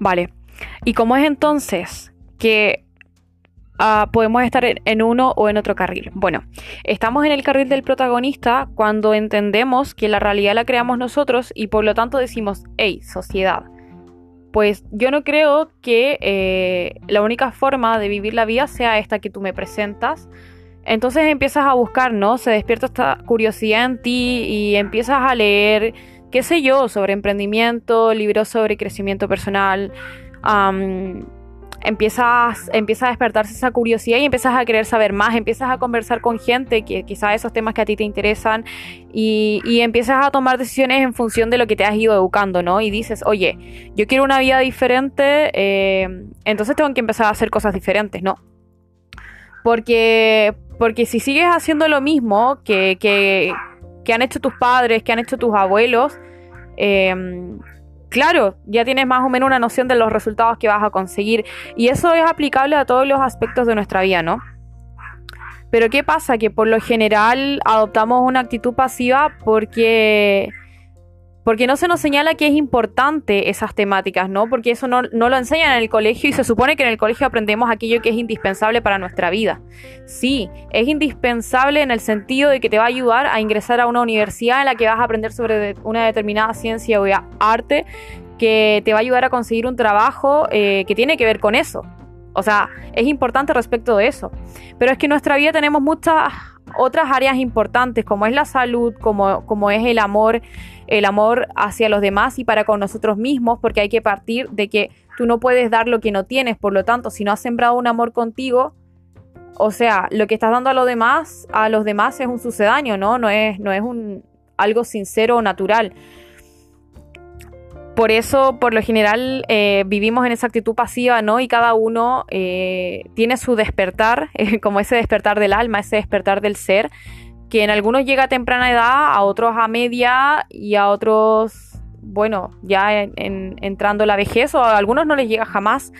Vale. ¿Y cómo es entonces que ah, podemos estar en uno o en otro carril? Bueno, estamos en el carril del protagonista cuando entendemos que la realidad la creamos nosotros y por lo tanto decimos, hey, sociedad. Pues yo no creo que eh, la única forma de vivir la vida sea esta que tú me presentas. Entonces empiezas a buscar, ¿no? Se despierta esta curiosidad en ti y empiezas a leer, qué sé yo, sobre emprendimiento, libros sobre crecimiento personal, empiezas, empieza a despertarse esa curiosidad y empiezas a querer saber más, empiezas a conversar con gente que quizás esos temas que a ti te interesan y, y, empiezas a tomar decisiones en función de lo que te has ido educando, ¿no? Y dices, oye, yo quiero una vida diferente, eh, entonces tengo que empezar a hacer cosas diferentes, ¿no? Porque, porque si sigues haciendo lo mismo que, que, que han hecho tus padres, que han hecho tus abuelos, eh, claro, ya tienes más o menos una noción de los resultados que vas a conseguir. Y eso es aplicable a todos los aspectos de nuestra vida, ¿no? Pero ¿qué pasa? Que por lo general adoptamos una actitud pasiva porque porque no se nos señala que es importante esas temáticas, ¿no? Porque eso no, lo enseñan en el colegio y se supone que en el colegio aprendemos aquello que es indispensable para nuestra vida. Sí, es indispensable en el sentido de que te va a ayudar a ingresar a una universidad en la que vas a aprender sobre una determinada ciencia o arte que te va a ayudar a conseguir un trabajo eh, que tiene que ver con eso. O sea, es importante respecto de eso. Pero es que en nuestra vida tenemos muchas otras áreas importantes, como es la salud, como, como es el amor, el amor hacia los demás y para con nosotros mismos, porque hay que partir de que tú no puedes dar lo que no tienes, por lo tanto, si no has sembrado un amor contigo, o sea, lo que estás dando a los demás, a los demás es un sucedáneo, ¿no? No es, no es un, algo sincero o natural. Por eso, por lo general, eh, vivimos en esa actitud pasiva, ¿no? Y cada uno eh, tiene su despertar, como ese despertar del alma, ese despertar del ser, que en algunos llega a temprana edad, a otros a media y a otros, bueno, ya entrando la vejez, o a algunos no les llega jamás.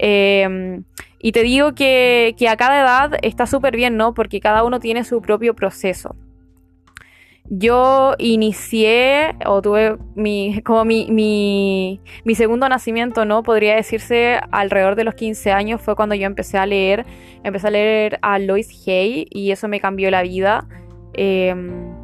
Em, y te digo que, que a cada edad está súper bien, ¿no? Porque cada uno tiene su propio proceso. Yo inicié o tuve mi, como mi, mi, segundo nacimiento, ¿no? Podría decirse alrededor de los 15 años fue cuando yo empecé a leer, empecé a leer a Lois Hay y eso me cambió la vida. Em,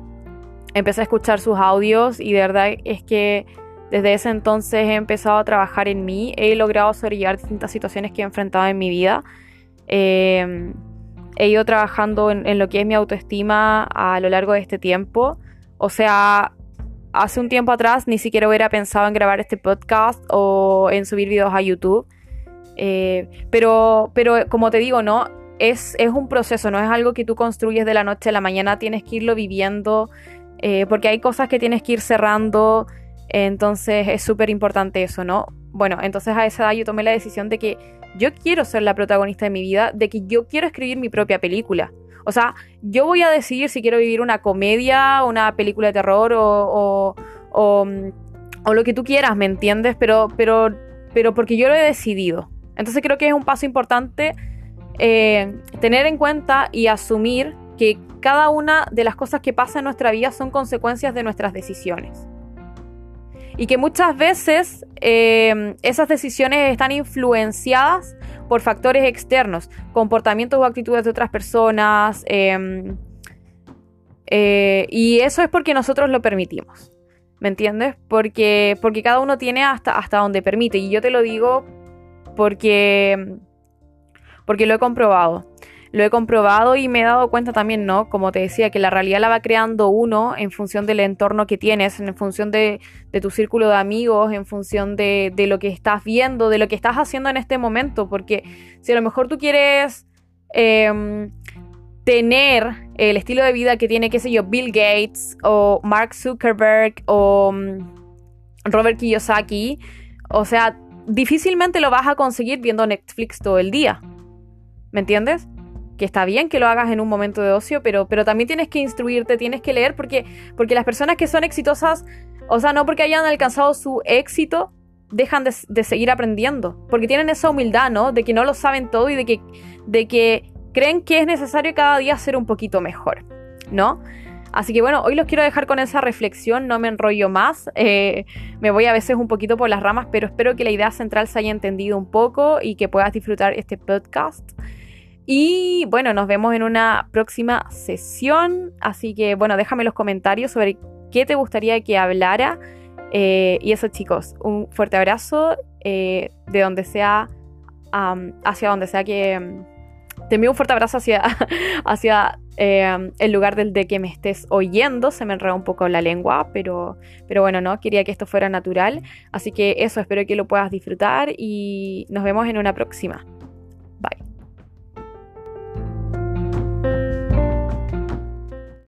empecé a escuchar sus audios y de verdad es que desde ese entonces he empezado a trabajar en mí, he logrado sobrellevar distintas situaciones que he enfrentado en mi vida. Eh, he ido trabajando en, lo que es mi autoestima a lo largo de este tiempo. O sea, hace un tiempo atrás ni siquiera hubiera pensado en grabar este podcast o en subir videos a YouTube. Eh, pero, pero como te digo, ¿no? Es, es, un proceso, no es algo que tú construyes de la noche a la mañana, tienes que irlo viviendo, eh, porque hay cosas que tienes que ir cerrando, entonces es súper importante eso, ¿no? Bueno, entonces a esa edad yo tomé la decisión de que yo quiero ser la protagonista de mi vida, de que yo quiero escribir mi propia película. O sea, yo voy a decidir si quiero vivir una comedia, una película de terror o, o, o, lo que tú quieras, ¿me entiendes? Pero, pero, pero porque yo lo he decidido. Entonces creo que es un paso importante eh, tener en cuenta y asumir que cada una de las cosas que pasa en nuestra vida son consecuencias de nuestras decisiones y que muchas veces eh, esas decisiones están influenciadas por factores externos, comportamientos o actitudes de otras personas, em, eh, y eso es porque nosotros lo permitimos, ¿me entiendes? Porque, porque cada uno tiene hasta, hasta donde permite, y yo te lo digo porque, porque lo he comprobado lo he comprobado y me he dado cuenta también, ¿no? Como te decía, que la realidad la va creando uno en función del entorno que tienes, en función de, tu círculo de amigos, en función de, lo que estás viendo, de lo que estás haciendo en este momento. Porque si a lo mejor tú quieres em, tener el estilo de vida que tiene, qué sé yo, Bill Gates o Mark Zuckerberg o mm, Robert Kiyosaki, o sea, difícilmente lo vas a conseguir viendo Netflix todo el día. ¿Me entiendes? Que está bien que lo hagas en un momento de ocio, pero, pero también tienes que instruirte, tienes que leer, porque, porque las personas que son exitosas, o sea, no porque hayan alcanzado su éxito, dejan de, seguir aprendiendo, porque tienen esa humildad, ¿no? De que no lo saben todo y de que, de que creen que es necesario cada día ser un poquito mejor, ¿no? Así que bueno, hoy los quiero dejar con esa reflexión, no me enrollo más, eh, me voy a veces un poquito por las ramas, pero espero que la idea central se haya entendido un poco y que puedas disfrutar este podcast. Y bueno, nos vemos en una próxima sesión, así que bueno, déjame los comentarios sobre qué te gustaría que hablara. Eh, y eso chicos, un fuerte abrazo eh, de donde sea, hacia donde sea que te envío un fuerte abrazo hacia, hacia eh, el lugar del de que me estés oyendo. Se me enreda un poco la lengua, pero, pero bueno, no, quería que esto fuera natural. Así que eso, espero que lo puedas disfrutar y nos vemos en una próxima.